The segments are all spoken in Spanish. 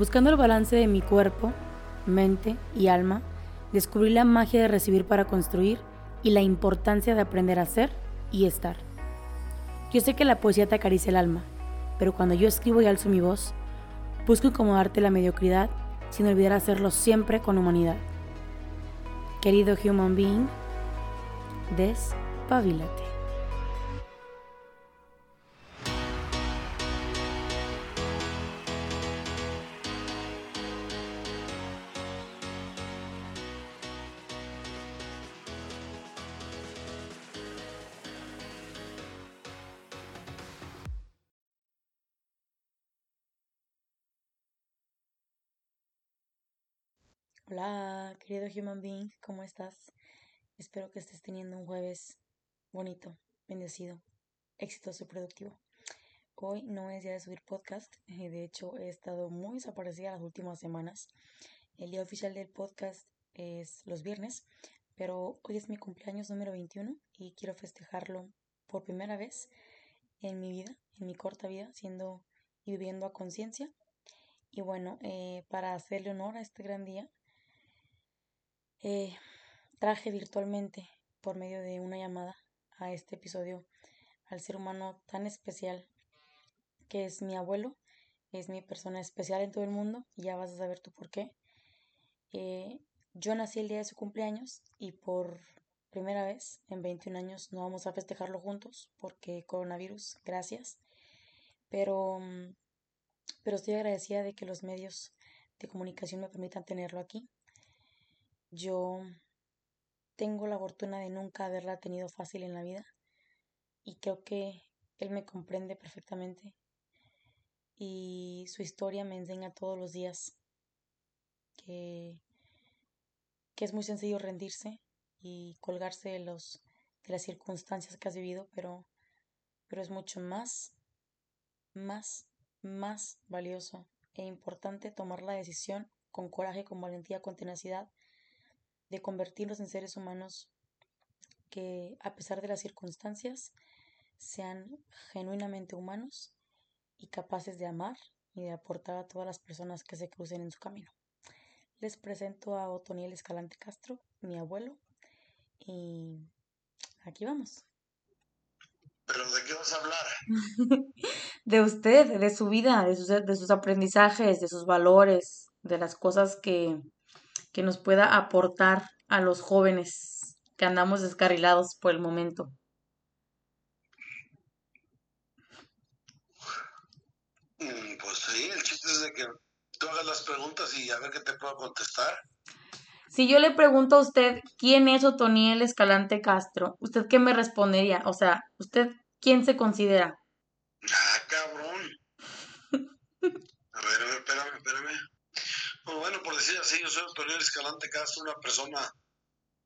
Buscando el balance de mi cuerpo, mente y alma, descubrí la magia de recibir para construir y la importancia de aprender a ser y estar. Yo sé que la poesía te acaricia el alma, pero cuando yo escribo y alzo mi voz, busco incomodarte la mediocridad sin olvidar hacerlo siempre con humanidad. Querido human being, despabilate. Querido human being, ¿cómo estás? Espero que estés teniendo un jueves bonito, bendecido, exitoso y productivo. Hoy no es día de subir podcast, eh, de hecho he estado muy desaparecida las últimas semanas. El día oficial del podcast es los viernes, pero hoy es mi cumpleaños número 21 y quiero festejarlo por primera vez en mi vida, en mi corta vida, siendo y viviendo a conciencia. Y bueno, eh, para hacerle honor a este gran día, eh, traje virtualmente por medio de una llamada a este episodio al ser humano tan especial que es mi abuelo, es mi persona especial en todo el mundo y ya vas a saber tú por qué. Eh, yo nací el día de su cumpleaños y por primera vez en 21 años no vamos a festejarlo juntos porque coronavirus, gracias. Pero, mm, pero estoy agradecida de que los medios de comunicación me permitan tenerlo aquí yo tengo la fortuna de nunca haberla tenido fácil en la vida y creo que él me comprende perfectamente y su historia me enseña todos los días que, que es muy sencillo rendirse y colgarse de, los, de las circunstancias que has vivido, pero, pero es mucho más, más, más valioso e importante tomar la decisión con coraje, con valentía, con tenacidad de convertirlos en seres humanos que, a pesar de las circunstancias, sean genuinamente humanos y capaces de amar y de aportar a todas las personas que se crucen en su camino. Les presento a Otoniel Escalante Castro, mi abuelo, y aquí vamos. ¿Pero de qué vas a hablar? de usted, de su vida, de sus, de sus aprendizajes, de sus valores, de las cosas que, que nos pueda aportar a los jóvenes que andamos descarrilados por el momento? Mm, pues sí, el chiste es de que tú hagas las preguntas y a ver qué te puedo contestar. Si yo le pregunto a usted quién es Otoniel Escalante Castro, ¿usted qué me respondería? O sea, ¿usted quién se considera? Ah, cabrón. A ver, a ver, espérame, espérame. Pues bueno, por decir así, yo soy Antonio Escalante Castro, una persona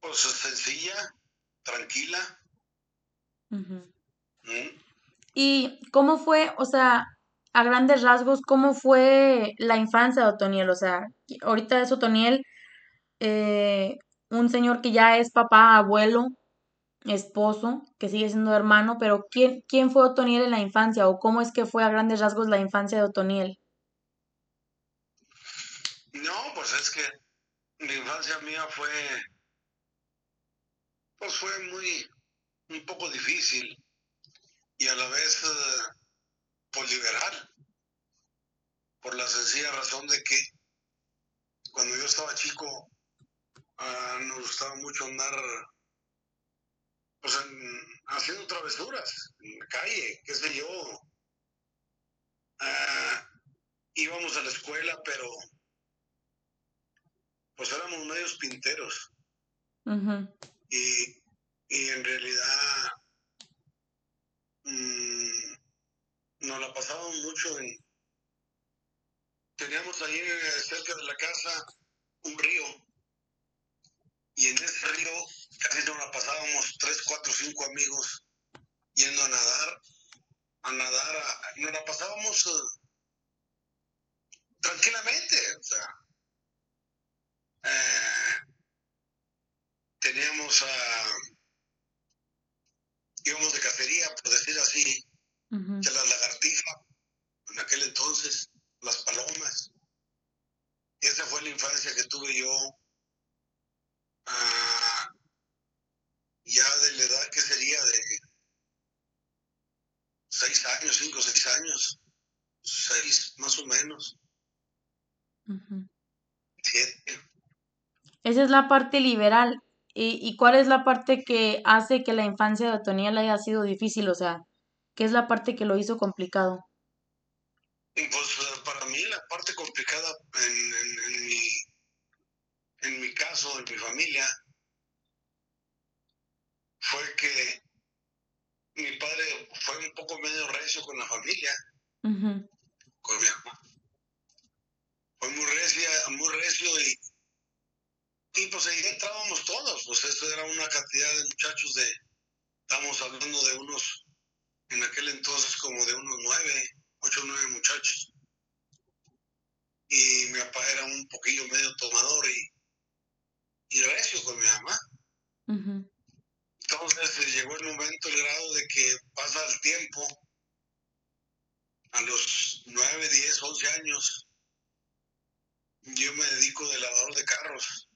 pues sencilla, tranquila. ¿Mm? ¿Y cómo fue, o sea, a grandes rasgos, cómo fue la infancia de Otoniel? O sea, ahorita es Otoniel, eh, un señor que ya es papá, abuelo, esposo, que sigue siendo hermano, pero ¿quién, ¿quién fue Otoniel en la infancia o cómo es que fue a grandes rasgos la infancia de Otoniel? No, pues es que la infancia mía fue, pues fue muy, un poco difícil y a la vez, eh, pues liberal, por la sencilla razón de que cuando yo estaba chico, uh, nos gustaba mucho andar pues, haciendo travesuras en la calle, qué sé yo. Ah, íbamos a la escuela, pero pues éramos medios pinteros. y, y, en realidad mmm, nos la pasábamos mucho en... Teníamos ahí eh, cerca de la casa un río y en ese río casi nos la pasábamos tres, cuatro, cinco amigos yendo a nadar, a nadar, nos la pasábamos eh, tranquilamente, o sea, eh, teníamos a, íbamos de cacería, por decir así, que las lagartijas, en aquel entonces, las palomas, infancia que tuve yo, ah, ya de la edad que sería de seis años, cinco, seis años, seis más o menos, siete. Esa es la parte liberal. ¿Y, ¿Y cuál es la parte que hace que la infancia de Otoniel haya sido difícil? O sea, ¿qué es la parte que lo hizo complicado? Pues para mí la parte complicada en, en, mi, en mi caso, en mi familia, fue que mi padre fue un poco medio recio con la familia, con mi mamá. Fue muy recia, muy recio y, y pues ahí entrábamos todos, pues eso era una cantidad de muchachos de, estamos hablando de unos, en aquel entonces como de unos nueve, ocho o nueve muchachos. Y mi papá era un poquillo medio tomador y, y recio con mi mamá. Entonces eh, llegó el momento, el grado de que pasa el tiempo, a los nueve, diez, once años, yo me dedico de lavador de carros,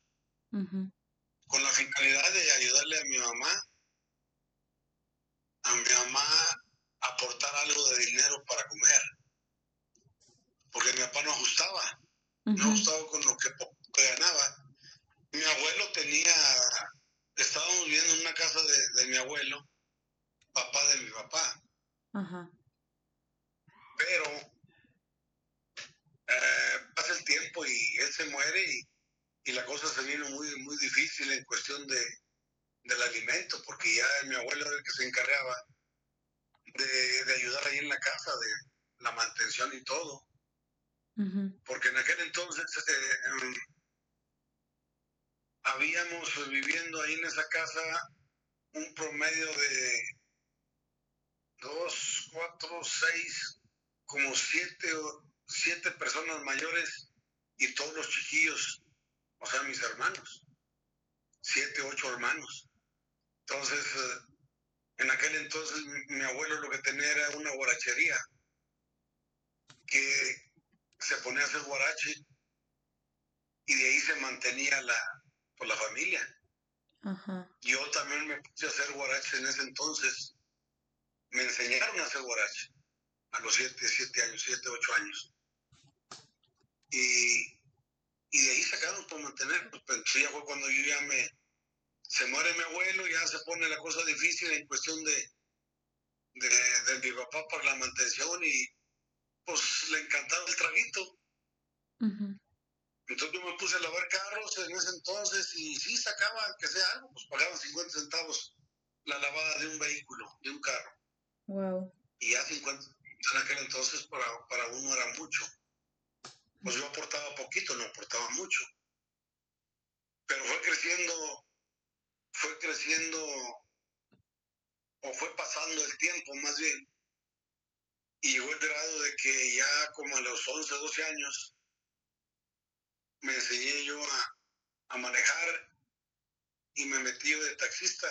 con la finalidad de ayudarle a mi mamá, a mi mamá aportar algo de dinero para comer, porque mi papá no ajustaba, no ajustaba con lo que ganaba. Mi abuelo tenía, estábamos viviendo en una casa de, mi abuelo, papá de mi papá. Pero eh, pasa el tiempo y él se muere y, la cosa se vino muy, muy difícil en cuestión de, del alimento, porque ya mi abuelo era el que se encargaba de, ayudar ahí en la casa, de la mantención y todo. Porque en aquel entonces eh, habíamos viviendo ahí en esa casa un promedio de dos, cuatro, seis, como siete, siete personas mayores y todos los chiquillos, o sea, mis hermanos, siete, ocho hermanos. Entonces, eh, en aquel entonces mi, abuelo lo que tenía era una guarachería que se ponía a hacer guarache y de ahí se mantenía la, por pues, la familia. Yo también me puse a hacer guarache en ese entonces. Me enseñaron a hacer guarache a los siete, siete años, siete, ocho años. Y, y de ahí sacaron por mantener. Pues, ya fue cuando yo ya me, se muere mi abuelo, ya se pone la cosa difícil en cuestión de, de, mi papá para la mantención y pues le encantaba el traguito. Entonces yo me puse a lavar carros en ese entonces y sí sacaba, que sea algo, pues pagaban 50 centavos la lavada de un vehículo, de un carro. Wow. Y ya 50 en aquel entonces para, para uno era mucho. Pues yo aportaba poquito, no aportaba mucho. Pero fue creciendo fue creciendo o fue pasando el tiempo más bien y llegó el grado de que ya como a los 11, 12 años me enseñé yo a, manejar y me metí de taxista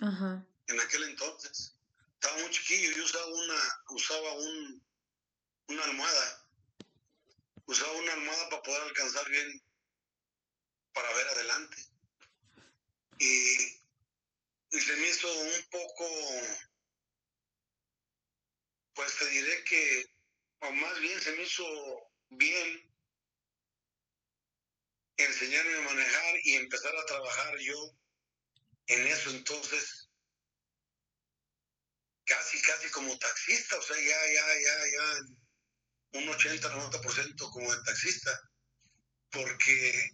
en aquel entonces. Estaba muy chiquillo, yo usaba una, usaba un, una almohada, usaba una almohada para poder alcanzar bien, para ver adelante. Y, se me hizo un poco, pues te diré que, o más bien se me hizo bien enseñarme a manejar y empezar a trabajar yo en eso entonces casi casi como taxista, o sea, ya, ya, ya, ya un 80, 90% como de taxista, porque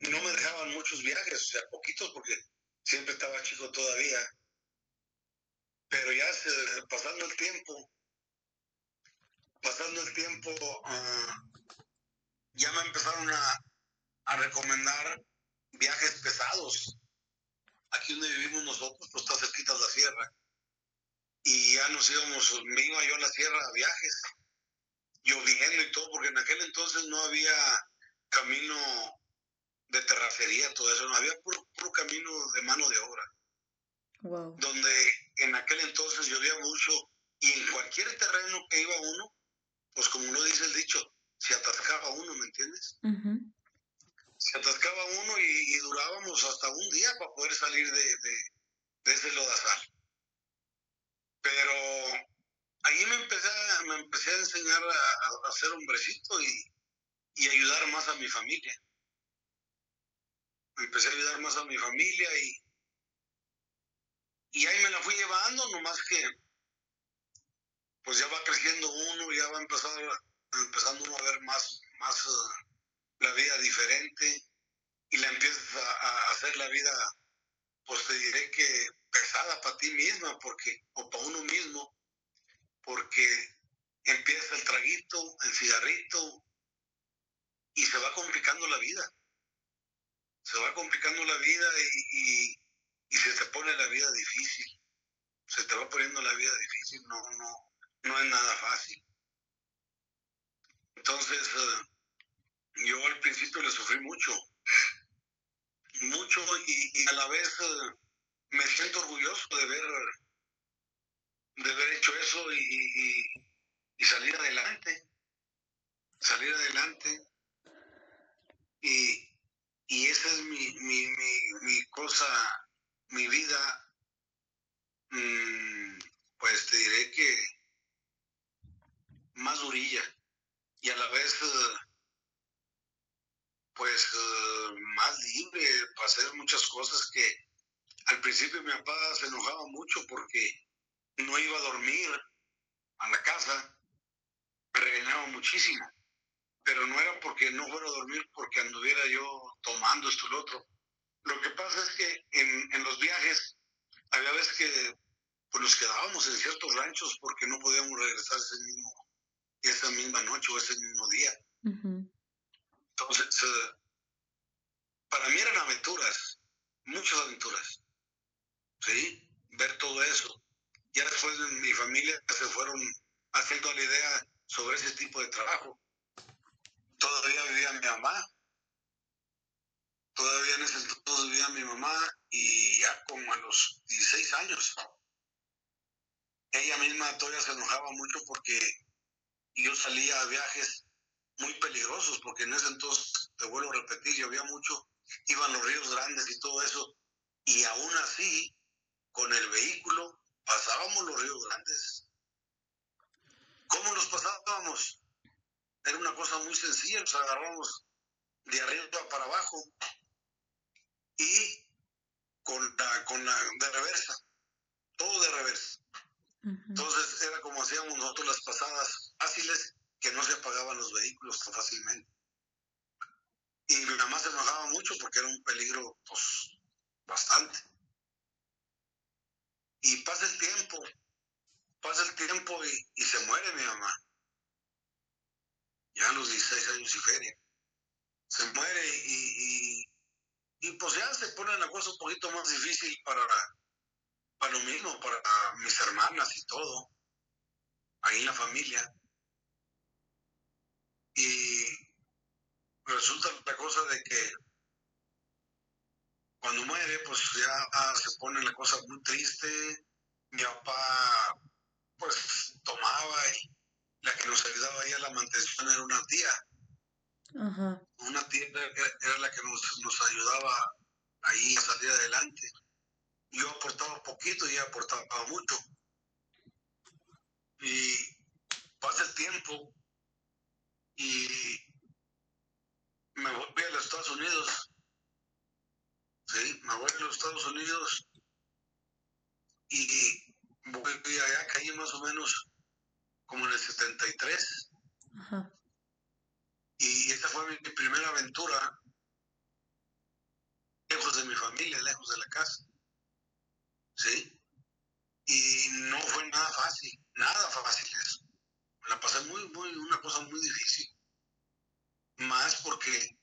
no me dejaban muchos viajes, o sea, poquitos porque siempre estaba chico todavía. Pero ya pasando el tiempo, pasando el tiempo, ah, ya me empezaron a, a, recomendar viajes pesados. Aquí donde vivimos nosotros, pues está cerquita de la sierra. Y ya nos íbamos, me iba yo a la sierra a viajes, lloviendo y todo, porque en aquel entonces no había camino de terracería, todo eso, no había puro, camino de mano de obra. Donde en aquel entonces llovía mucho y en cualquier terreno que iba uno, pues como lo dice el dicho, se atascaba uno, ¿me entiendes? se atascaba uno y, durábamos hasta un día para poder salir de, de, ese lodazal. Pero ahí me empecé, me empecé a enseñar a, a, ser hombrecito y, y ayudar más a mi familia. empecé a ayudar más a mi familia y, y ahí me la fui llevando, nomás que pues ya va creciendo uno, ya va empezando, uno a ver más, más eh, la vida diferente y la empiezas a, hacer la vida, pues te diré que pesada para ti misma, porque, o para uno mismo, porque empieza el traguito, el cigarrito, y se va complicando la vida. Se va complicando la vida y, se te pone la vida difícil. Se te va poniendo la vida difícil, no, no, no es nada fácil. Entonces, eh, yo al principio le sufrí mucho, mucho y, a la vez eh, me siento orgulloso de ver, de haber hecho eso y, y, salir adelante, salir adelante. Y, y esa es mi, mi, mi, cosa, mi vida, mm, pues te diré que más durilla y a la vez eh, pues eh, más libre para hacer muchas cosas que al principio mi papá se enojaba mucho porque no iba a dormir a la casa, me regañaba muchísimo, pero no era porque no fuera a dormir porque anduviera yo tomando esto y lo otro. Lo que pasa es que en, en los viajes había veces que pues nos quedábamos en ciertos ranchos porque no podíamos regresar ese mismo, esa misma noche o ese mismo día. Entonces, eh, para mí eran aventuras, muchas aventuras. ¿Sí? Ver todo eso. Ya después mi familia se fueron haciendo la idea sobre ese tipo de trabajo. Todavía vivía mi mamá. Todavía en ese entonces vivía mi mamá y ya como a los 16 años. Ella misma todavía se enojaba mucho porque yo salía a viajes muy peligrosos, porque en ese entonces, te vuelvo a repetir, llovía mucho, iban los ríos grandes y todo eso, y aún así, con el vehículo, pasábamos los ríos grandes. ¿Cómo los pasábamos? Era una cosa muy sencilla, nos agarramos de arriba para abajo y con la, con la de reversa, todo de reversa. Entonces era como hacíamos nosotros las pasadas fáciles que no se apagaban los vehículos tan fácilmente. Y mi mamá se enojaba mucho porque era un peligro, pues, bastante. Y pasa el tiempo, pasa el tiempo y, se muere mi mamá. Ya los 16 años y feria. Se muere y, y, pues ya se pone la cosa un poquito más difícil para, para lo mismo, para mis hermanas y todo, ahí en la familia. Y resulta la cosa de que cuando muere, pues ya se pone la cosa muy triste. Mi papá, pues, tomaba y la que nos ayudaba ahí a la mantención era una tía. Una tía era, la que nos, nos ayudaba ahí a salir adelante. Yo aportaba poquito y ella aportaba mucho. Y pasa el tiempo y me voy a los Estados Unidos. Sí, me voy a los Estados Unidos y voy allá, caí más o menos como en el 73. Ajá. Y esa fue mi, primera aventura, lejos de mi familia, lejos de la casa. ¿Sí? Y no fue nada fácil, nada fácil eso la pasé muy, muy, una cosa muy difícil. Más porque,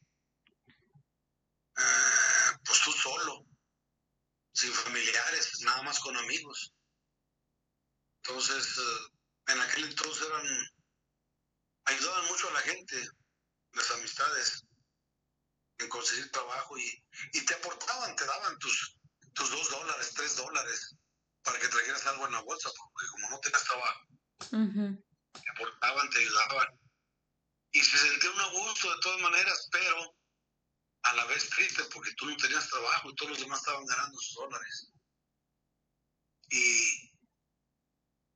eh, pues tú solo, sin familiares, nada más con amigos. Entonces, eh, en aquel entonces eran, ayudaban mucho a la gente, las amistades, en conseguir trabajo y, y te aportaban, te daban tus, tus dos dólares, tres dólares para que trajeras algo en la bolsa, porque como no te gastaba te aportaban, te ayudaban. Y se sentía un gusto de todas maneras, pero a la vez triste porque tú no tenías trabajo y todos los demás estaban ganando sus dólares. Y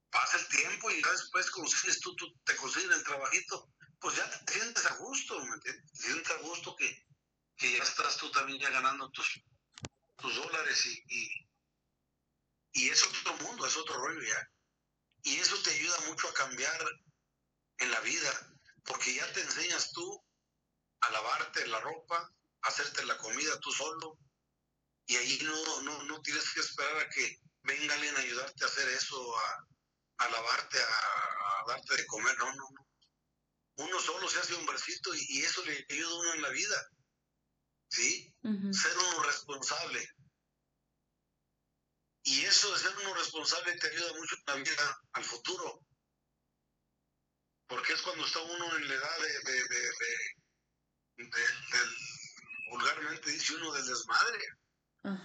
pasa el tiempo y ya después consigues tú, tú te consigues el trabajito, pues ya te sientes a gusto. Te sientes a gusto que, que ya estás tú también ya ganando tus, tus dólares y, y, y es otro mundo, es otro rollo ya. Y eso te ayuda mucho a cambiar en la vida, porque ya te enseñas tú a lavarte la ropa, hacerte la comida tú solo, y ahí no, no, no tienes que esperar a que venga alguien a ayudarte a hacer eso, a, a lavarte, a, darte de comer, no, no, no. Uno solo se hace hombrecito y, y eso le ayuda a uno en la vida, ¿sí? Ser uno responsable. Y eso de ser uno responsable te ayuda mucho en la vida al futuro. Porque es cuando está uno en la edad de, de, de, del, vulgarmente dice uno del desmadre.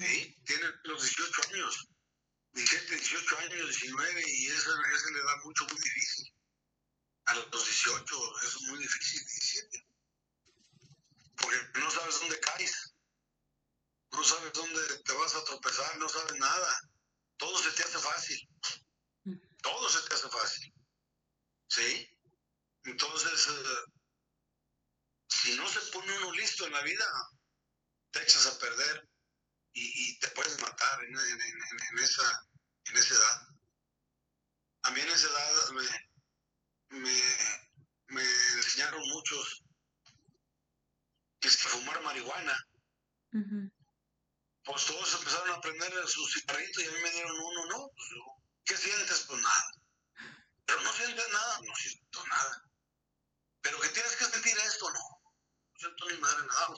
¿sí? Tiene los 18 años, 17, 18 años, 19, y esa, esa le da mucho, muy difícil. A los 18, eso es muy difícil, 17. Porque no sabes dónde caes, no sabes dónde te vas a tropezar, no sabes nada. Todo se te hace fácil. Todo se te hace fácil. ¿Sí? Entonces, eh, si no se pone uno listo en la vida, te echas a perder y, te puedes matar en, esa, en esa edad. A mí en esa edad me, me, enseñaron muchos que es que fumar marihuana. Pues todos empezaron a aprender su cigarrito y a mí me dieron uno, ¿no? Pues, ¿Qué sientes? Pues nada. Pero no sientes nada, no siento nada. Pero que tienes que sentir esto, no. No siento ni madre nada,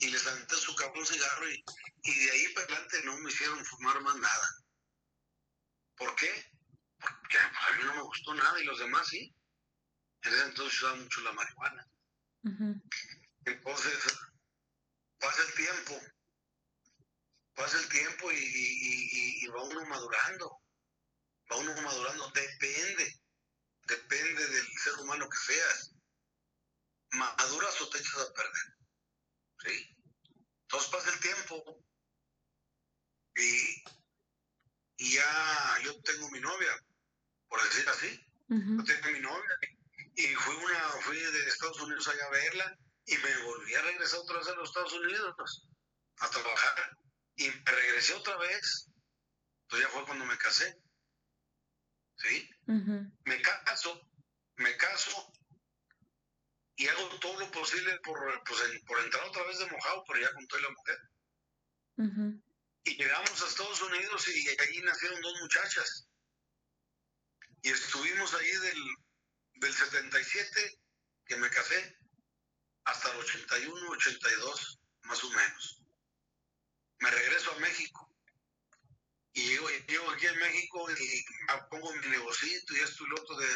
Y les aventé su cabrón cigarro y, y de ahí para adelante no me hicieron fumar más nada. ¿Por qué? Porque a mí no me gustó nada y los demás sí. En ese entonces usaba mucho la marihuana. Entonces, pasa el tiempo, pasa el tiempo y, y, y, va uno madurando, va uno madurando, depende, depende del ser humano que seas. Maduras o te echas a perder. ¿Sí? Entonces pasa el tiempo y, y ya yo tengo mi novia, por decir así. Yo tengo mi novia y fui, una, fui de Estados Unidos allá a verla y me volví a regresar otra vez a los Estados Unidos a trabajar y me regresé otra vez. Entonces ya fue cuando me casé. ¿Sí? Me caso, me caso y hago todo lo posible por, pues, por entrar otra vez de mojado, pero ya con toda la mujer. Y llegamos a Estados Unidos y allí nacieron dos muchachas. Y estuvimos ahí del, del 77, que me casé, hasta el 81, 82, más o menos. Me regreso a México. Y llego, aquí en México y pongo mi negocito y esto y lo otro de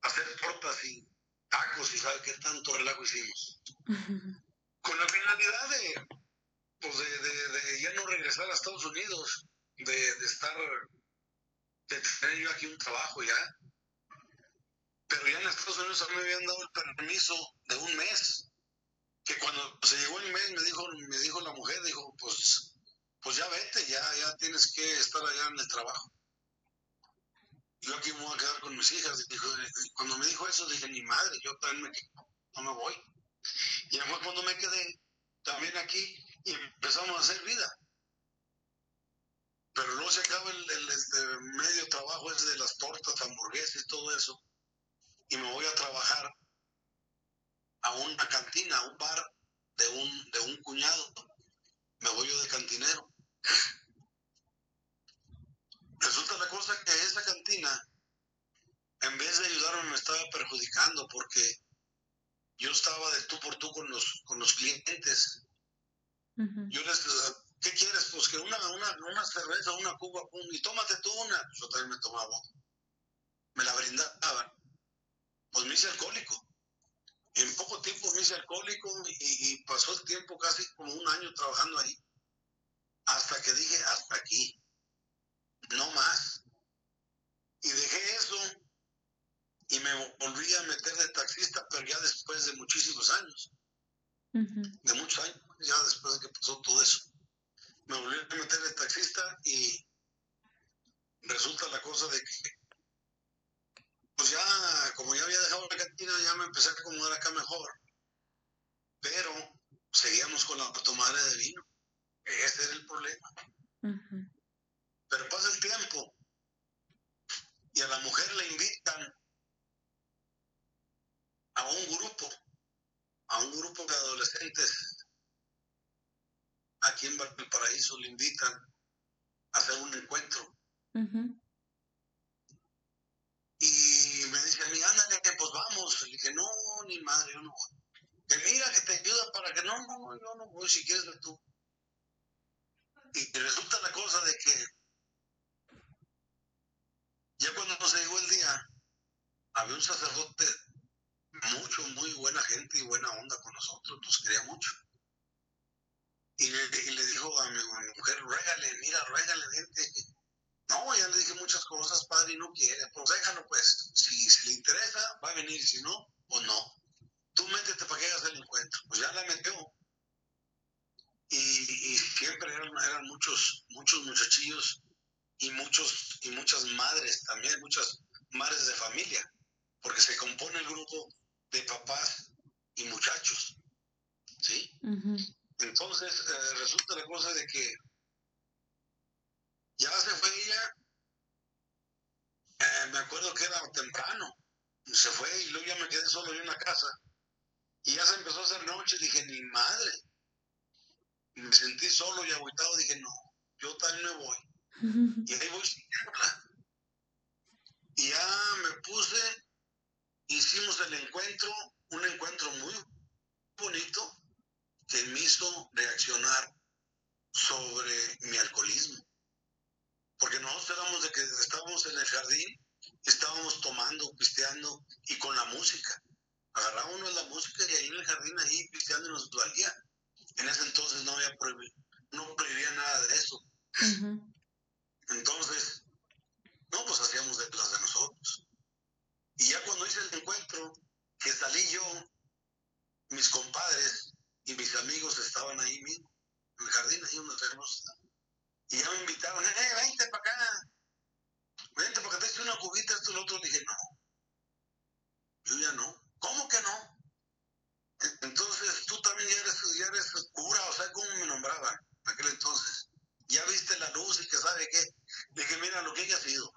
hacer tortas y tacos y sabe qué tanto relajo hicimos. Con la finalidad de, pues de, de, ya no regresar a Estados Unidos, de, de estar, de tener yo aquí un trabajo ya. Pero ya en Estados Unidos a mí me habían dado el permiso de un mes que cuando se llegó el mes me dijo, me dijo la mujer, dijo, pues, pues ya vete, ya, ya tienes que estar allá en el trabajo. Yo aquí me voy a quedar con mis hijas. Dijo, cuando me dijo eso, dije, ni madre, yo también me no me voy. Y además cuando me quedé también aquí y empezamos a hacer vida. Pero luego se acaba el, el, medio trabajo ese de las tortas, hamburguesas y todo eso. Y me voy a trabajar a una cantina, a un bar de un, de un cuñado. Me voy yo de cantinero. Resulta la cosa que esa cantina, en vez de ayudarme, me estaba perjudicando porque yo estaba de tú por tú con los, con los clientes. Yo les ¿qué quieres? Pues que una, una, una cerveza, una cuba, y tómate tú una. Yo también me tomaba. Me la brindaban. Pues me hice alcohólico en poco tiempo me hice alcohólico y, pasó el tiempo casi como un año trabajando ahí. Hasta que dije, hasta aquí, no más. Y dejé eso y me volví a meter de taxista, pero ya después de muchísimos años. de muchos años, ya después de que pasó todo eso. Me volví a meter de taxista y resulta la cosa de que, pues ya, como ya había dejado la cantina, ya me empecé a acomodar acá mejor. Pero seguíamos con la tomadera de vino. Ese era el problema. Pero pasa el tiempo y a la mujer le invitan a un grupo, a un grupo de adolescentes aquí en Valparaíso, le invitan a hacer un encuentro. Y me dice a mí, ándale, pues vamos. Le dije, no, ni madre, yo no voy. Que mira, que te ayuda para que no, no, yo no voy, si quieres tú. Y resulta la cosa de que ya cuando nos llegó el día, había un sacerdote mucho, muy buena gente y buena onda con nosotros, nos quería mucho. Y le, le dijo a mi, mujer, ruégale, mira, ruégale, gente. No, ya le dije muchas cosas, padre, y no quiere. Pues déjalo, pues. Si, si le interesa, va a venir. Si no, o no. Tú métete para que hagas el encuentro. Pues ya la metió. Y, y siempre eran, eran muchos, muchos muchachillos y muchos y muchas madres también, muchas madres de familia, porque se compone el grupo de papás y muchachos, ¿sí? Entonces eh, resulta la cosa de que ya se fue ella, eh, me acuerdo que era temprano, se fue y luego ya me quedé solo yo en la casa y ya se empezó a hacer noche, dije, ni madre, me sentí solo y agüitado, dije, no, yo también me voy y ahí voy Y ya me puse, hicimos el encuentro, un encuentro muy bonito que me hizo reaccionar sobre mi alcoholismo. Porque nosotros éramos de que estábamos en el jardín, estábamos tomando, pisteando y con la música. Agarraba uno la música y ahí en el jardín, ahí pisteando y nos valía. En ese entonces no había prohibido, no prohibía nada de eso. Entonces, no, pues hacíamos de las de nosotros. Y ya cuando hice el encuentro, que salí yo, mis compadres y mis amigos estaban ahí mismo, en el jardín, ahí donde tenemos. Y ya me invitaron, eh, vente para acá, vente porque te hice una cubita, esto y lo otro. Dije, no, yo ya no. ¿Cómo que no? Entonces tú también ya eres, ya eres cura, o sea, ¿cómo me nombraban aquel entonces? ya viste la luz y que sabe qué, que mira lo que haya sido.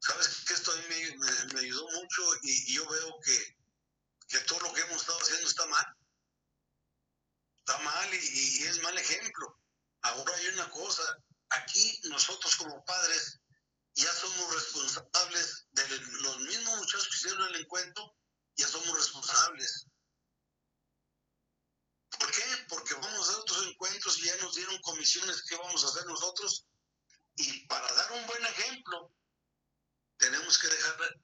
Sabes que esto a mí me, ayudó mucho y, yo veo que, que, todo lo que hemos estado haciendo está mal. Está mal y, es mal ejemplo. Ahora hay una cosa, aquí nosotros como padres ya somos responsables de los mismos muchachos que hicieron el encuentro, ya somos responsables. ¿Por qué? Porque vamos a hacer otros encuentros y ya nos dieron comisiones que vamos a hacer nosotros. Y para dar un buen ejemplo, tenemos que dejar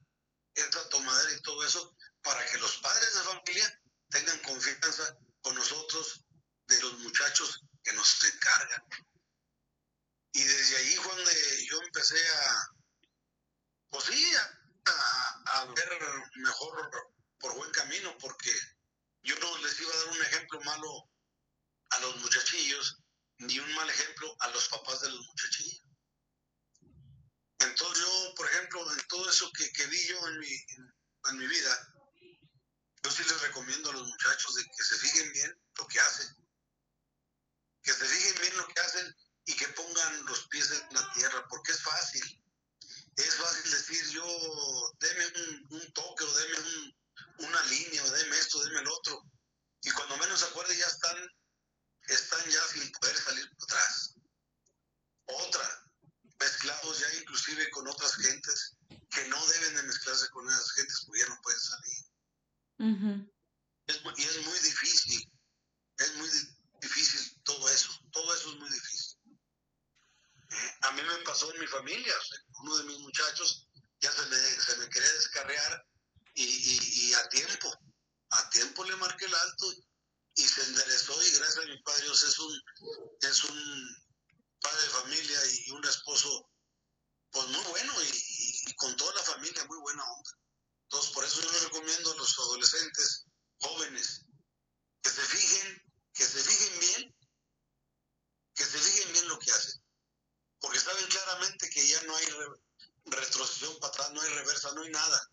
esta tomadera y todo eso para que los padres de familia tengan confianza con nosotros de los muchachos que nos encargan. Y desde ahí, Juan, de, yo empecé a, pues sí, a, a ver mejor por buen camino, porque yo no les iba a dar un ejemplo malo a los muchachillos, ni un mal ejemplo a los papás de los muchachillos. Entonces yo, por ejemplo, en todo eso que, vi yo en mi, en, mi vida, yo sí les recomiendo a los muchachos de que se fijen bien lo que hacen. Que se fijen bien lo que hacen y que pongan los pies en la tierra, porque es fácil. Es fácil decir yo, deme un, toque o deme un, una línea, o deme esto, deme el otro. Y cuando menos se acuerde ya están, están ya sin poder salir atrás. Otra, mezclados ya inclusive con otras gentes que no deben de mezclarse con esas gentes porque ya no pueden salir. y es muy difícil, es muy difícil todo eso, todo eso es muy difícil. Eh, a mí me pasó en mi familia, uno de mis muchachos ya se me, se me quería descarrear y, y, a tiempo, a tiempo le marqué el alto y se enderezó y gracias a mi padre Dios es un, es un padre de familia y un esposo, pues muy bueno y, con toda la familia, muy buena onda. Entonces, por eso yo les recomiendo a los adolescentes, jóvenes, que se fijen, que se fijen bien, que se fijen bien lo que hacen. Porque saben claramente que ya no hay re retrocesión para atrás, no hay reversa, no hay nada.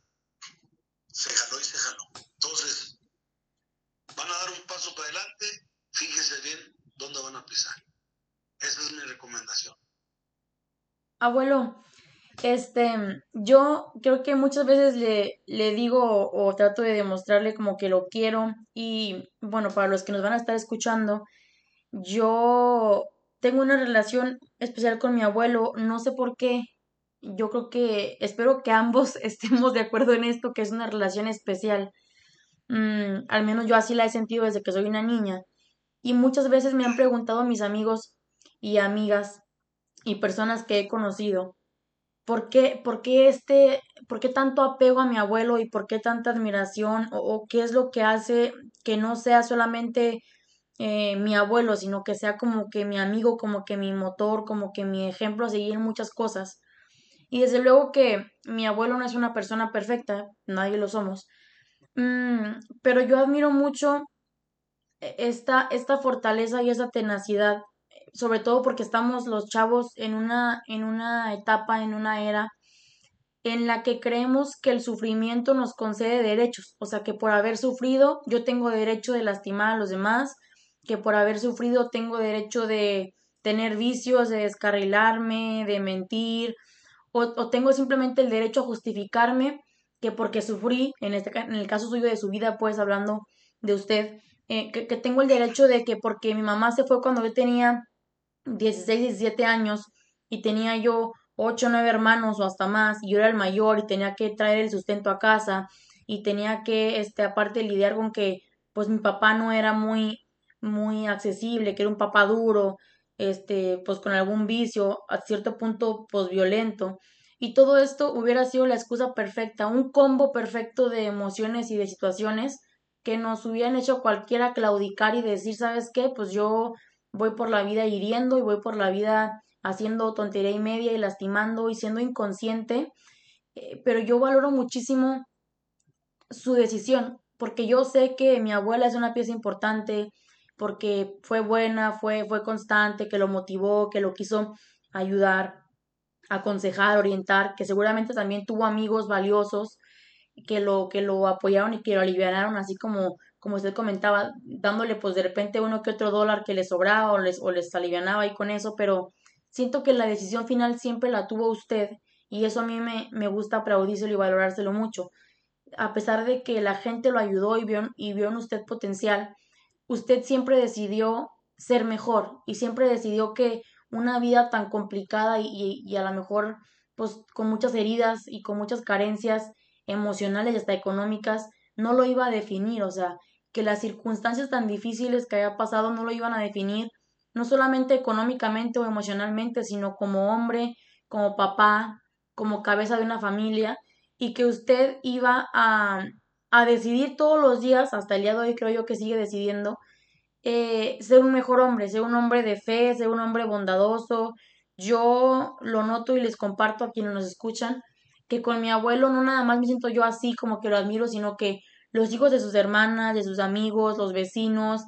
Se jaló y se jaló. Entonces, van a dar un paso para adelante, fíjense bien dónde van a pisar. Esa es mi recomendación. Abuelo, este, yo creo que muchas veces le, le digo o, trato de demostrarle como que lo quiero y bueno, para los que nos van a estar escuchando, yo tengo una relación especial con mi abuelo, no sé por qué, yo creo que espero que ambos estemos de acuerdo en esto, que es una relación especial. Mm, al menos yo así la he sentido desde que soy una niña. Y muchas veces me han preguntado mis amigos y amigas y personas que he conocido, ¿por qué, por qué este, por qué tanto apego a mi abuelo y por qué tanta admiración o, qué es lo que hace que no sea solamente eh, mi abuelo, sino que sea como que mi amigo, como que mi motor, como que mi ejemplo a seguir muchas cosas. Y desde luego que mi abuelo no es una persona perfecta, nadie lo somos, mm, pero yo admiro mucho e, esta, esta fortaleza y esa tenacidad, sobre todo porque estamos los chavos en una, en una etapa, en una era en la que creemos que el sufrimiento nos concede derechos, o sea que por haber sufrido yo tengo derecho de lastimar a los demás, que por haber sufrido tengo derecho de tener vicios, de descarrilarme, de mentir, o, tengo simplemente el derecho a justificarme que porque sufrí, en, este, en el caso suyo de su vida, pues hablando de usted, eh, que, tengo el derecho de que porque mi mamá se fue cuando yo tenía 16, 17 años y tenía yo 8, 9 hermanos o hasta más, y yo era el mayor y tenía que traer el sustento a casa y tenía que, este, aparte lidiar con que, pues mi papá no era muy, muy accesible, que era un papá duro, este, pues con algún vicio, a cierto punto, pues violento. Y todo esto hubiera sido la excusa perfecta, un combo perfecto de emociones y de situaciones que nos hubieran hecho cualquiera claudicar y decir, ¿sabes qué? Pues yo voy por la vida hiriendo y voy por la vida haciendo tontería y media y lastimando y siendo inconsciente. Eh, pero yo valoro muchísimo su decisión, porque yo sé que mi abuela es una pieza importante, porque fue buena, fue, fue constante, que lo motivó, que lo quiso ayudar, aconsejar, orientar, que seguramente también tuvo amigos valiosos que lo, que lo apoyaron y que lo aliviaron, así como, como usted comentaba, dándole pues de repente uno que otro dólar que le sobraba o les, o les alivianaba y con eso, pero siento que la decisión final siempre la tuvo usted y eso a mí me, me gusta aplaudírselo y valorárselo mucho. A pesar de que la gente lo ayudó y vio, y vio en usted potencial, usted siempre decidió ser mejor y siempre decidió que una vida tan complicada y, y, a lo mejor pues con muchas heridas y con muchas carencias emocionales y hasta económicas no lo iba a definir, o sea, que las circunstancias tan difíciles que haya pasado no lo iban a definir, no solamente económicamente o emocionalmente, sino como hombre, como papá, como cabeza de una familia, y que usted iba a, a decidir todos los días, hasta el día de hoy creo yo que sigue decidiendo, eh, ser un mejor hombre, ser un hombre de fe, ser un hombre bondadoso. Yo lo noto y les comparto a quienes nos escuchan, que con mi abuelo no nada más me siento yo así como que lo admiro, sino que los hijos de sus hermanas, de sus amigos, los vecinos,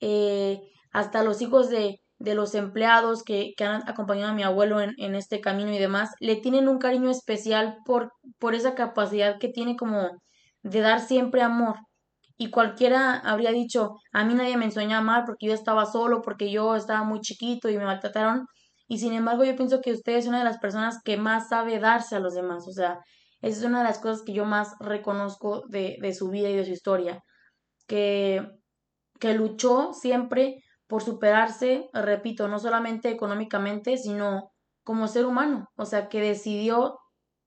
eh, hasta los hijos de, de los empleados que, que, han acompañado a mi abuelo en, en, este camino y demás, le tienen un cariño especial por, por esa capacidad que tiene como de dar siempre amor. Y cualquiera habría dicho, a mí nadie me enseñó a amar porque yo estaba solo, porque yo estaba muy chiquito y me maltrataron. Y sin embargo yo pienso que usted es una de las personas que más sabe darse a los demás. O sea, esa es una de las cosas que yo más reconozco de, de su vida y de su historia. Que, que luchó siempre por superarse, repito, no solamente económicamente, sino como ser humano. O sea, que decidió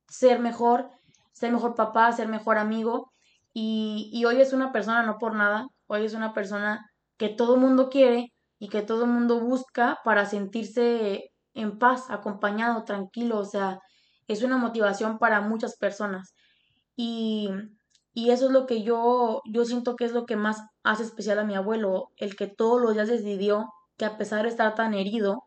ser mejor ser mejor papá, ser mejor amigo. Y, y hoy es una persona, no por nada, hoy es una persona que todo el mundo quiere y que todo el mundo busca para sentirse en paz, acompañado, tranquilo. O sea, es una motivación para muchas personas. Y, y eso es lo que yo, yo siento que es lo que más hace especial a mi abuelo, el que todos los días decidió que a pesar de estar tan herido,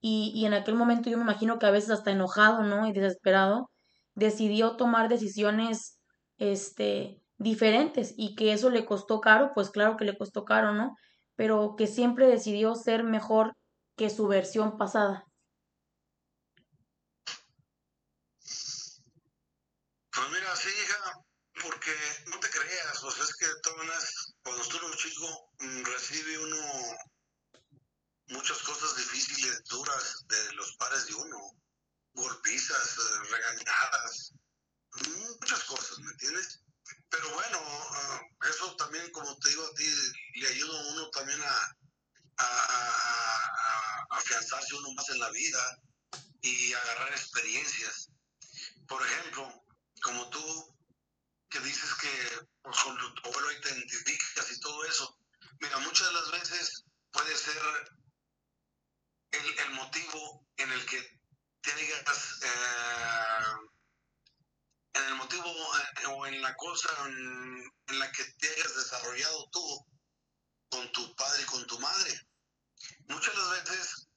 y, y en aquel momento yo me imagino que a veces hasta enojado, ¿no? Y desesperado, decidió tomar decisiones este, diferentes y que eso le costó caro, pues claro que le costó caro, ¿no? Pero que siempre decidió ser mejor que su versión pasada. sí, hija, porque no te creas, pues es que todas cuando tú eres chico, mm, recibe uno muchas cosas difíciles, duras de los padres de uno, golpizas, eh, regañadas, muchas cosas, ¿me entiendes? Pero bueno, ah, eso también, como te digo a ti, le ayuda a uno también a, a, afianzarse uno más en la vida y agarrar experiencias. Por ejemplo, como tú que dices que pues, con tu abuelo identificas y todo eso, mira, muchas de las veces puede ser el, el motivo en el que te digas, eh, en el motivo eh, o en la cosa en, la que te hayas desarrollado tú con tu padre y con tu madre. Muchas de las veces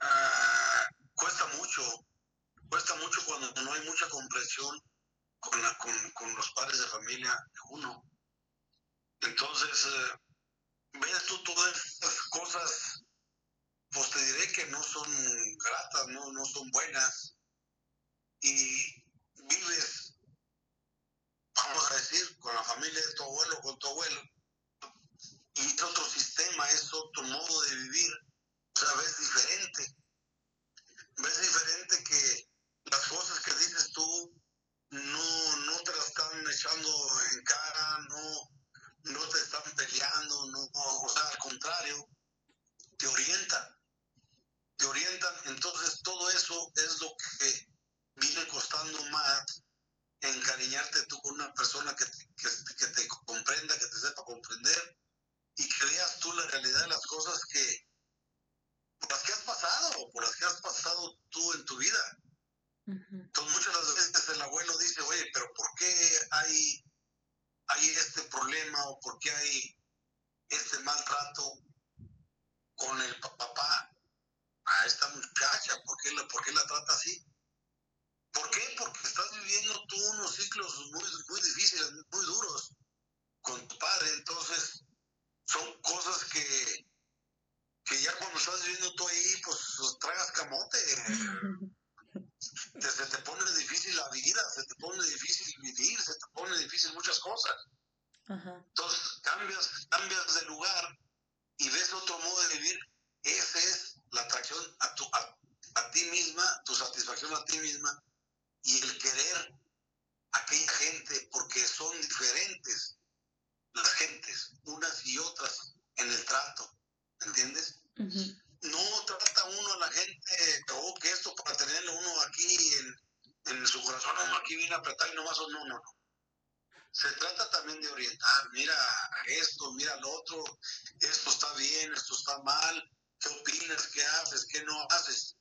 ah, cuesta mucho, cuesta mucho cuando no hay mucha comprensión con, la, con, los padres de familia de uno. Entonces, eh, ves tú todas estas cosas, pues te diré que no son gratas, no, no son buenas. Y vives, vamos a decir, con la familia de tu abuelo, con tu abuelo, y es otro sistema, es otro modo de vivir, o sea, ves diferente. Ves diferente que las cosas que dices tú no, no te las están en cara, no, no te están peleando, no, o sea, al contrario, te orientan, te orientan, entonces todo eso es lo que viene costando más encariñarte tú con una persona que, que, te comprenda, que te sepa comprender y que veas tú la realidad de las cosas que por las que has pasado, por las que has pasado tú en tu vida. Entonces muchas las veces el abuelo dice, oye, pero ¿por qué hay, hay este problema o por qué hay este maltrato con el papá a esta muchacha? ¿Por qué la, por qué la trata así? ¿Por qué? Porque estás viviendo tú unos ciclos muy, muy difíciles, muy duros con tu padre. Entonces, son cosas que, que ya cuando estás viviendo tú ahí, pues, pues tragas camote. se te pone difícil la vida, se te pone difícil vivir, se te pone difícil muchas cosas. Entonces, cambias, cambias de lugar y ves otro modo de vivir. Esa es la atracción a, tu, a, a ti misma, tu satisfacción a ti misma y el querer a aquella gente, porque son diferentes las gentes, unas y otras, en el trato, ¿entiendes? No trata uno a la gente, oh, que esto para tenerlo uno aquí en, en su corazón, aquí viene a apretar y nomás, no, no, no. Se trata también de orientar, mira esto, mira lo otro, esto está bien, esto está mal, qué opinas, qué haces, qué no haces.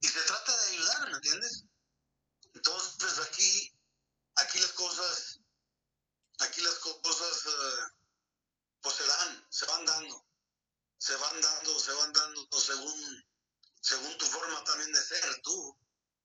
Y se trata de ayudar, ¿me entiendes? Entonces aquí, aquí las cosas, aquí las cosas eh, pues se dan, se van dando, se van dando, se van dando según, según tu forma también de ser tú,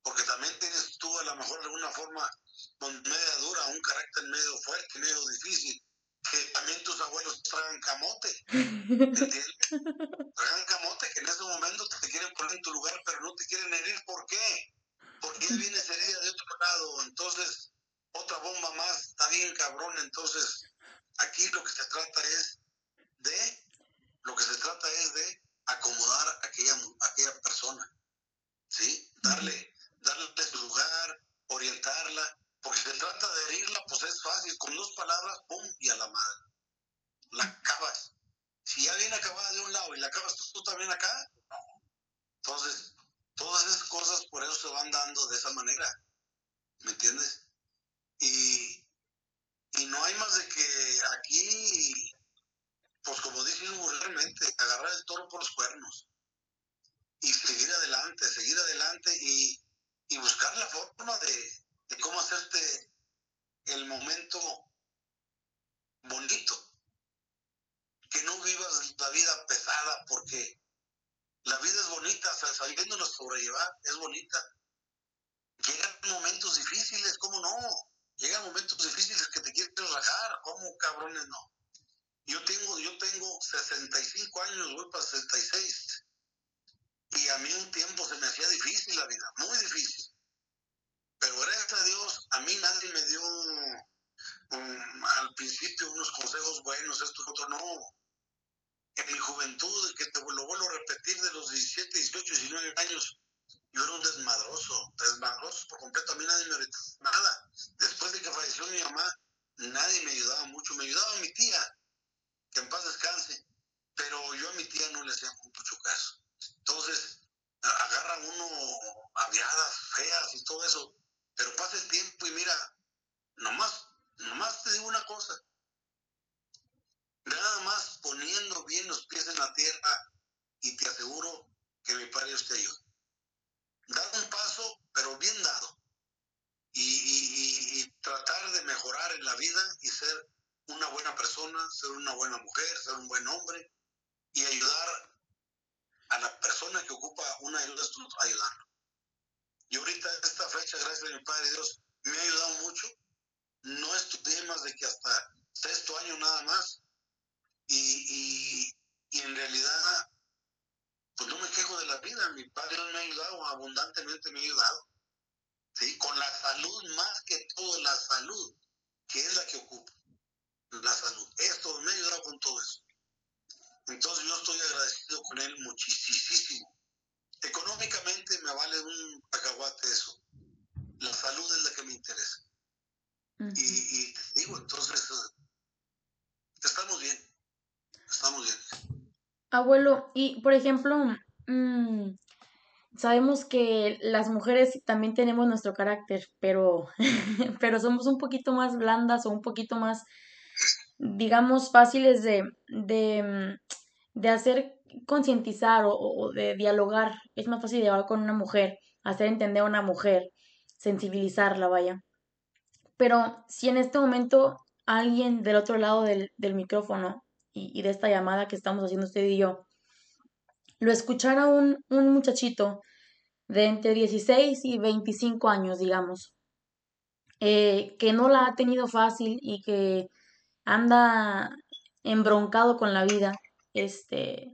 porque también tienes tú a lo mejor de alguna forma media dura, un carácter medio fuerte, medio difícil, que también tus abuelos tragan camote, ¿entiendes? Tragan camote que en ese momento te quieren poner en tu lugar, pero no te quieren herir, ¿por qué? porque él viene sería de otro lado, entonces otra bomba más, está bien cabrón, entonces aquí lo que se trata es de, lo que se trata es de acomodar a aquella, aquella persona, ¿sí? Darle, darle su lugar, orientarla, porque se trata de herirla, pues es fácil, con dos palabras, ¡pum! y a la madre. La acabas. Si ya viene acabada de un lado y la acabas tú, tú también acá, no. Entonces, Todas esas cosas por eso se van dando de esa manera, ¿me entiendes? Y, y no hay más de que aquí, pues como dicen vulgarmente, agarrar el toro por los cuernos y seguir adelante, seguir adelante y, buscar la forma de, cómo hacerte el momento bonito. Que no vivas la vida pesada porque la vida es bonita, sabiéndonos sobrellevar, es bonita. Llegan momentos difíciles, ¿cómo no? Llegan momentos difíciles que te quieren rajar, ¿cómo cabrones no? Yo tengo, yo tengo 65 años, voy para 66. Y a mí un tiempo se me hacía difícil la vida, muy difícil. Pero gracias a Dios, a mí nadie me dio principio unos consejos buenos, esto otro, no. En mi juventud, que te lo vuelvo a repetir, de los 17, 18, 19 años, yo era un desmadroso, desmadroso por completo, a mí nadie me ahorita nada. Después de que falleció mi mamá, nadie me ayudaba mucho, me ayudaba mi tía, que en paz descanse, pero yo a mi tía no le hacía mucho caso. Entonces, agarra uno aviadas feas y todo eso, pero pasa el tiempo y mira, nomás, nomás te digo una cosa, nada más poniendo bien los pies en la tierra y te aseguro que mi Padre Dios te. Dar un paso, pero bien dado. Y, y, tratar de mejorar en la vida y ser una buena persona, ser una buena mujer, ser un buen hombre y ayudar a la persona que ocupa una ayuda, ayudarlo. Y ahorita esta fecha, gracias a mi Padre Dios, me ha ayudado mucho. No estudié más de que hasta sexto año nada más. Y, y, en realidad, pues no me quejo de la vida. Mi Padre me ha ayudado, abundantemente me ha ayudado. ¿Sí? Con la salud, más que todo la salud, que es la que ocupa. La salud. Esto me ha ayudado con todo eso. Entonces yo estoy agradecido con él muchísimo. Económicamente me vale un cacahuate eso. La salud es la que me interesa. y, te digo, entonces, estamos bien. Estamos bien. Abuelo, y por ejemplo, mm, sabemos que las mujeres también tenemos nuestro carácter, pero, pero somos un poquito más blandas o un poquito más, digamos, fáciles de, de, de hacer concientizar o, de dialogar. Es más fácil hablar con una mujer, hacer entender a una mujer, sensibilizarla, vaya. Pero si en este momento alguien del otro lado del, micrófono y, de esta llamada que estamos haciendo usted y yo, lo escuchara un, un muchachito de entre 16 y 25 años, digamos, eh, que no la ha tenido fácil y que anda embroncado con la vida, este,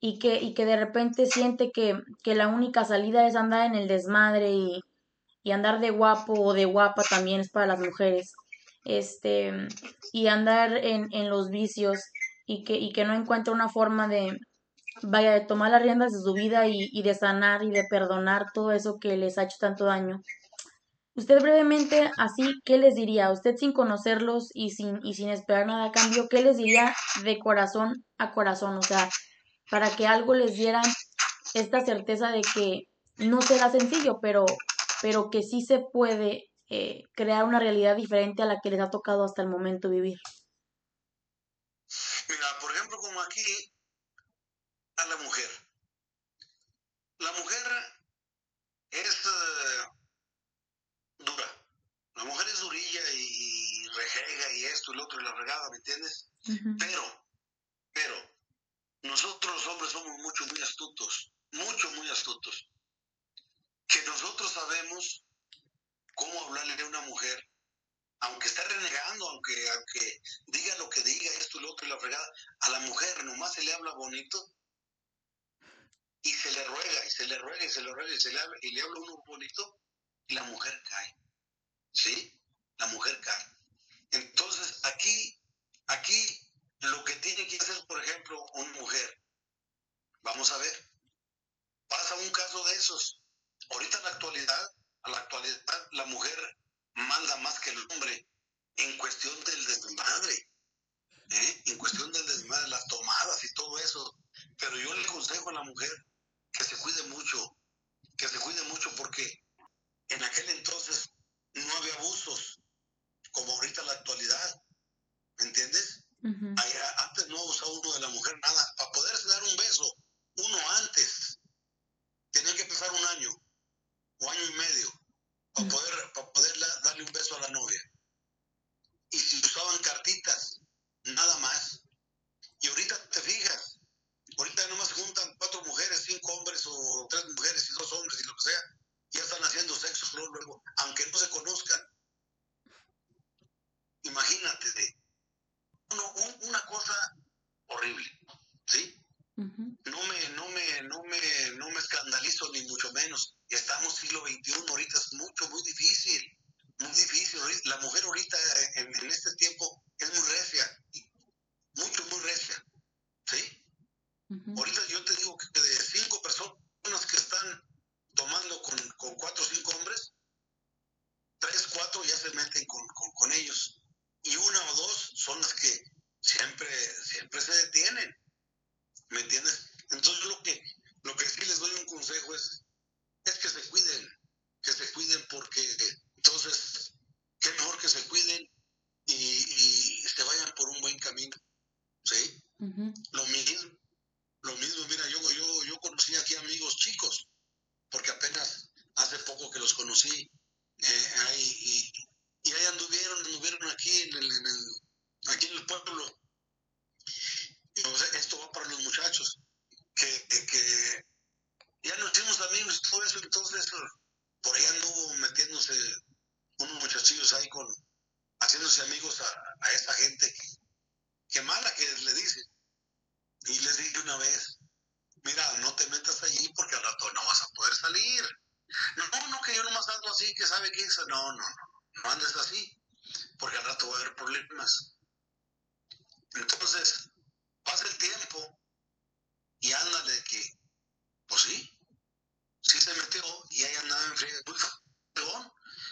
y que, y que de repente siente que, que la única salida es andar en el desmadre y, y andar de guapo o de guapa también es para las mujeres, este, y andar en, en los vicios y que, y que no encuentra una forma de, vaya, de tomar las riendas de su vida y, y de sanar y de perdonar todo eso que les ha hecho tanto daño. Usted brevemente, así, ¿qué les diría? Usted sin conocerlos y sin, y sin esperar nada a cambio, ¿qué les diría de corazón a corazón? O sea, para que algo les diera esta certeza de que no será sencillo, pero, pero que sí se puede eh, crear una realidad diferente a la que les ha tocado hasta el momento vivir. Mira, por ejemplo, como aquí, a la mujer. La mujer es... Dura. La mujer es durilla y, rejega y esto y lo otro y la regada, ¿me entiendes? Pero, pero, nosotros los hombres somos mucho, muy astutos, mucho, muy astutos. Que nosotros sabemos cómo hablarle a una mujer, aunque esté renegando, aunque, aunque diga lo que diga, esto y lo otro y la fregada, a la mujer nomás se le habla bonito y se le ruega, y se le ruega, y se le ruega, y se le habla, y le habla uno bonito, y la mujer cae. ¿Sí? La mujer cae. Entonces, aquí, aquí, lo que tiene que hacer, por ejemplo, una mujer, vamos a ver, pasa un caso de esos. Ahorita en la actualidad, a la actualidad, la mujer manda más que el hombre en cuestión del desmadre, ¿eh? en cuestión del desmadre, las tomadas y todo eso. Pero yo le aconsejo a la mujer que se cuide mucho, que se cuide mucho porque en aquel entonces no había abusos, como ahorita en la actualidad. ¿Me entiendes no usaba uno de la mujer nada. Para poderse dar un beso, uno antes, tenía que pasar un año o año y medio para poder, para poder darle un beso a la novia. Y si usaban cartitas, nada más. Y ahorita te fijas, ahorita nomás se juntan cuatro mujeres, cinco hombres o tres mujeres y dos hombres y lo que sea, ya están haciendo sexo luego, aunque no se conozcan. Imagínate, una cosa horrible, ¿sí? No me, no me, no me, no me escandalizo ni mucho menos. Estamos siglo XXI, ahorita es mucho, muy difícil, muy difícil. La mujer ahorita en, en este tiempo es muy recia, mucho, muy recia, ¿sí? Ahorita yo te digo que de cinco personas que están tomando con, con cuatro o cinco hombres, tres, cuatro ya se meten con, con, ellos. Y una o dos son las que siempre, siempre se detienen. ¿Me entiendes? Entonces lo que, lo que sí les doy un consejo es, es que se cuiden, que se cuiden porque entonces, qué mejor que se cuiden y, y se vayan por un buen camino. ¿Sí? Lo mismo, lo mismo, mira, yo, yo, yo conocí aquí amigos chicos, porque apenas hace poco que los conocí, eh, ahí, y, y, ahí anduvieron, anduvieron aquí en el, en el, aquí en el pueblo. esto va para los muchachos, que, que, ya nos hicimos amigos y todo eso, entonces por ahí anduvo metiéndose unos muchachillos ahí con, haciéndose amigos a, a esta gente que, que mala que le dice. Y les dije una vez, mira, no te metas allí porque al rato no vas a poder salir. No, no, que yo nomás ando así, que sabe que eso. No, no, no, no andes así, porque al rato va a haber problemas. Entonces, pasa el tiempo y ándale que, pues sí, sí se metió y ahí andaba en frío,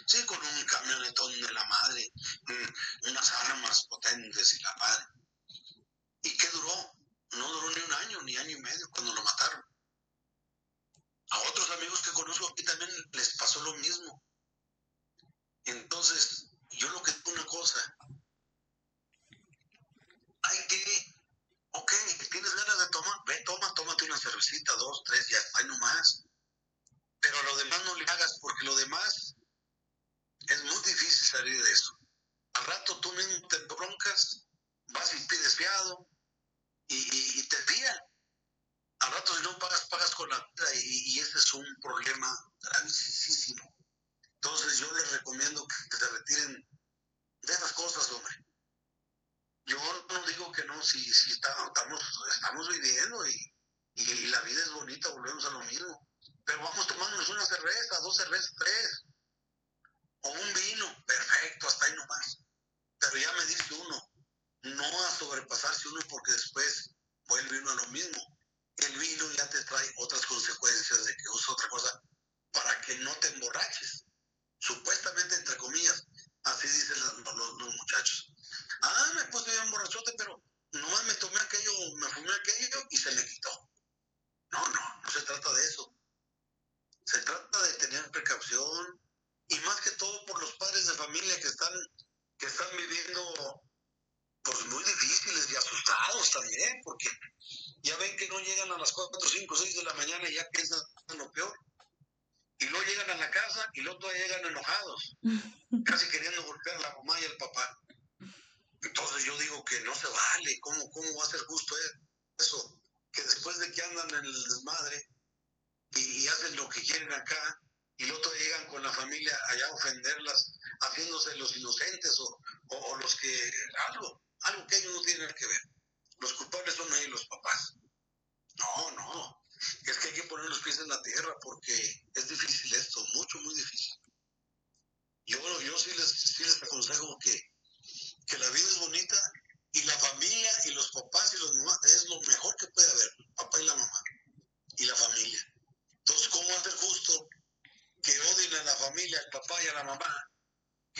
sí, con un camionetón de la madre, mm, unas armas potentes y la madre. ¿Y qué duró? no duró ni un año, ni año y medio cuando lo mataron. A otros amigos que conozco aquí también les pasó lo mismo. Entonces, yo lo que digo una cosa, hay que, ok, tienes ganas de tomar, ve, toma, tómate una cervecita, dos, tres, ya está, no más. Pero a lo demás no le hagas, porque lo demás es muy difícil salir de eso. Al rato tú mismo te broncas, vas y pides fiado, y, te pillan. Al rato si no pagas, pagas con la vida y, ese es un problema gravísimo. Entonces yo les recomiendo que se retiren de esas cosas, hombre. Yo no digo que no, si, si estamos, estamos viviendo y, y la vida es bonita, volvemos a lo mismo. Cerveza, dos cervezas.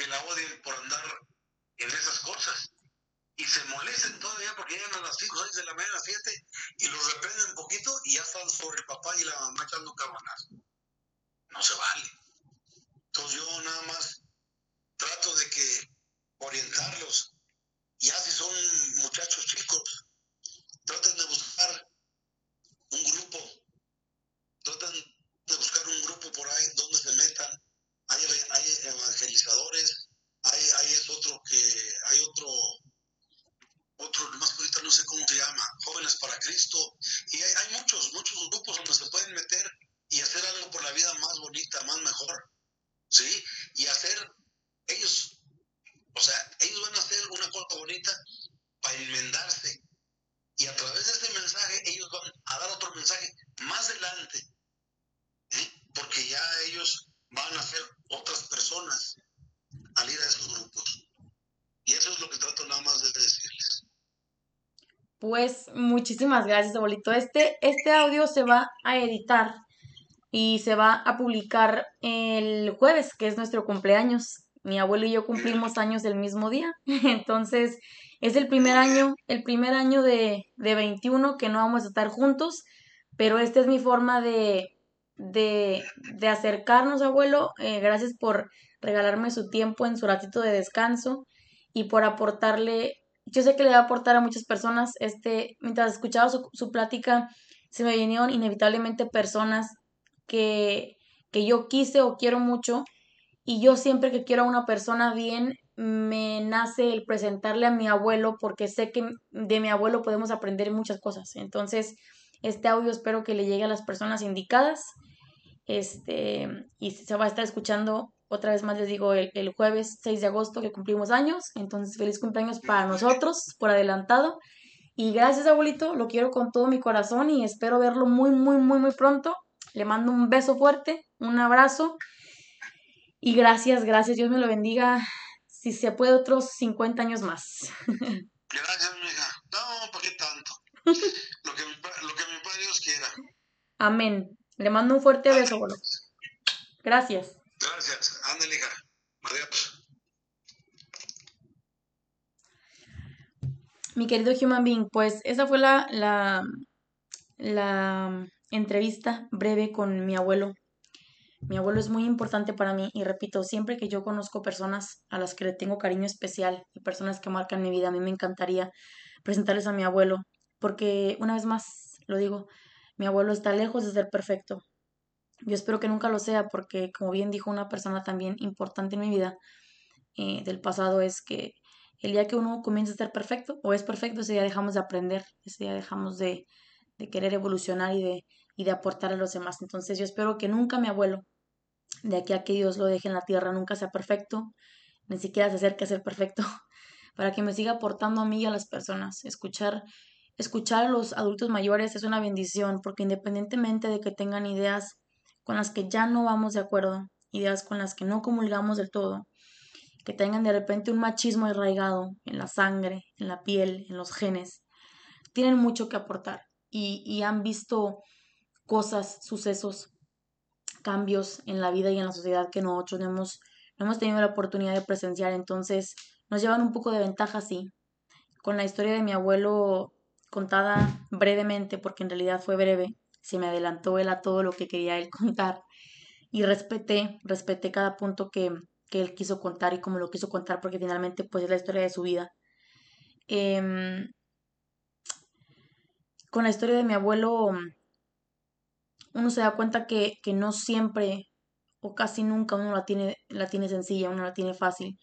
Que la odien por andar en esas cosas? y se molesten todavía porque llegan a las 5 o 6 de la mañana, 7 y los reprenden un poquito y ya están sobre el papá y la mamá echando cabanas. No se vale. Entonces yo nada más trato de que orientarlos, ya si son muchachos chicos, traten de buscar un grupo, traten de buscar un grupo por ahí donde se metan hay, evangelizadores, hay, hay otro que, hay otro, otro, más que no sé cómo se llama, Jóvenes para Cristo, y hay, hay muchos, muchos grupos donde se pueden meter y hacer algo por la vida más bonita, más mejor, ¿sí? Y hacer, ellos, o sea, ellos van a hacer una cosa bonita para enmendarse, y a través de este mensaje ellos van a dar otro mensaje más adelante, ¿eh? porque ya ellos van a hacer otras personas al ir a esos grupos. Y eso es lo que trato nada más de decirles. Pues muchísimas gracias, abuelito. Este, este audio se va a editar y se va a publicar el jueves, que es nuestro cumpleaños. Mi abuelo y yo cumplimos años el mismo día. Entonces, es el primer año, el primer año de, de 21 que no vamos a estar juntos, pero esta es mi forma de, de, de acercarnos, abuelo. Eh, gracias por regalarme su tiempo en su ratito de descanso y por aportarle, yo sé que le va a aportar a muchas personas, este, mientras escuchaba su, su plática, se me vinieron inevitablemente personas que, que yo quise o quiero mucho y yo siempre que quiero a una persona bien, me nace el presentarle a mi abuelo porque sé que de mi abuelo podemos aprender muchas cosas. Entonces, este audio espero que le llegue a las personas indicadas. Este, y se va a estar escuchando otra vez más les digo, el, el, jueves 6 de agosto que cumplimos años. Entonces, feliz cumpleaños para nosotros por adelantado. Y gracias, abuelito, lo quiero con todo mi corazón y espero verlo muy, muy, muy, muy pronto. Le mando un beso fuerte, un abrazo. Y gracias, gracias. Dios me lo bendiga. Si se puede, otros 50 años más. Gracias, mija. No, ¿para qué tanto? lo, que mi, lo que mi padre Dios quiera. Amén. Le mando un fuerte beso, abuelo. Gracias. Gracias. Ándale, hija. Adiós. Mi querido Human Being, pues esa fue la, la, la entrevista breve con mi abuelo. Mi abuelo es muy importante para mí y repito, siempre que yo conozco personas a las que le tengo cariño especial y personas que marcan mi vida, a mí me encantaría presentarles a mi abuelo, porque una vez más lo digo, mi abuelo está lejos de ser perfecto, yo espero que nunca lo sea porque, como bien dijo una persona también importante en mi vida eh, del pasado, es que el día que uno comienza a ser perfecto o es perfecto, ese día dejamos de aprender, ese día dejamos de, querer evolucionar y de, y de aportar a los demás. Entonces yo espero que nunca mi abuelo, de aquí a que Dios lo deje en la tierra, nunca sea perfecto, ni siquiera se acerque a ser perfecto, para que me siga aportando a mí y a las personas. Escuchar, escuchar a los adultos mayores es una bendición, porque independientemente de que tengan ideas con las que ya no vamos de acuerdo, ideas con las que no comulgamos del todo, que tengan de repente un machismo arraigado en la sangre, en la piel, en los genes, tienen mucho que aportar y, han visto cosas, sucesos, cambios en la vida y en la sociedad que nosotros no hemos, no hemos tenido la oportunidad de presenciar. Entonces nos llevan un poco de ventaja, sí. Con la historia de mi abuelo contada brevemente, porque en realidad fue breve, se me adelantó él a todo lo que quería él contar y respeté, respeté cada punto que, que él quiso contar y cómo lo quiso contar porque finalmente pues es la historia de su vida. Eh, con la historia de mi abuelo uno se da cuenta que, que no siempre o casi nunca uno la tiene, la tiene sencilla, uno la tiene fácil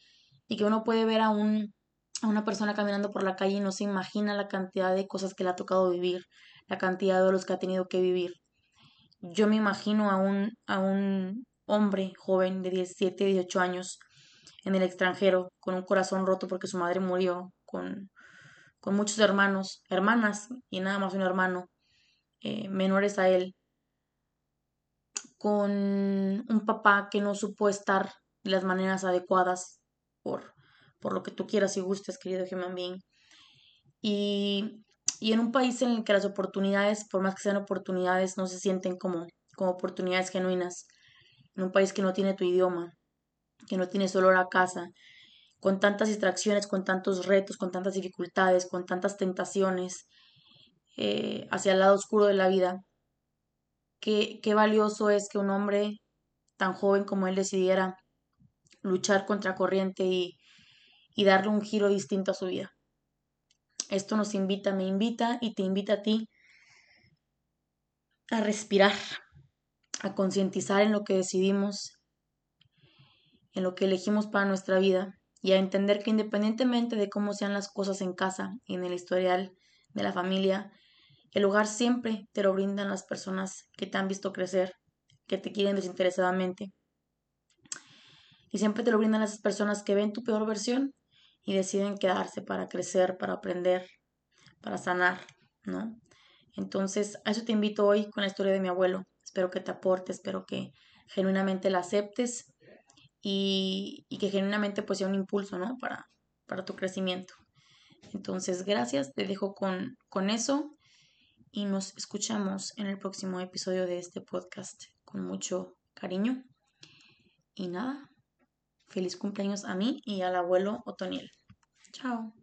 y que uno puede ver a, un, una persona caminando por la calle no se imagina la cantidad de cosas que le ha tocado vivir, la cantidad de los que ha tenido que vivir. Yo me imagino a un, a un hombre joven de 17, 18 años en el extranjero, con un corazón roto porque su madre murió, con, con muchos hermanos, hermanas y nada más un hermano, eh, menores a él, con un papá que no supo estar de las maneras adecuadas por, por lo que tú quieras y gustes, querido human being. Y y en un país en el que las oportunidades, por más que sean oportunidades, no se sienten como, como oportunidades genuinas, en un país que no tiene tu idioma, que no tiene olor a casa, con tantas distracciones, con tantos retos, con tantas dificultades, con tantas tentaciones eh, hacia el lado oscuro de la vida, qué, qué valioso es que un hombre tan joven como él decidiera luchar contra corriente y, y darle un giro distinto a su vida. Esto nos invita, me invita y te invita a ti a respirar, a concientizar en lo que decidimos, en lo que elegimos para nuestra vida y a entender que independientemente de cómo sean las cosas en casa y en el historial de la familia, el hogar siempre te lo brindan las personas que te han visto crecer, que te quieren desinteresadamente. Y siempre te lo brindan las personas que ven tu peor versión y deciden quedarse para crecer, para aprender, para sanar, ¿no? Entonces, a eso te invito hoy con la historia de mi abuelo. Espero que te aporte, espero que genuinamente la aceptes y, y que genuinamente pues sea un impulso, ¿no? Para, para tu crecimiento. Entonces, gracias, te dejo con, con eso y nos escuchamos en el próximo episodio de este podcast con mucho cariño. Y nada, feliz cumpleaños a mí y al abuelo Otoniel. Chao.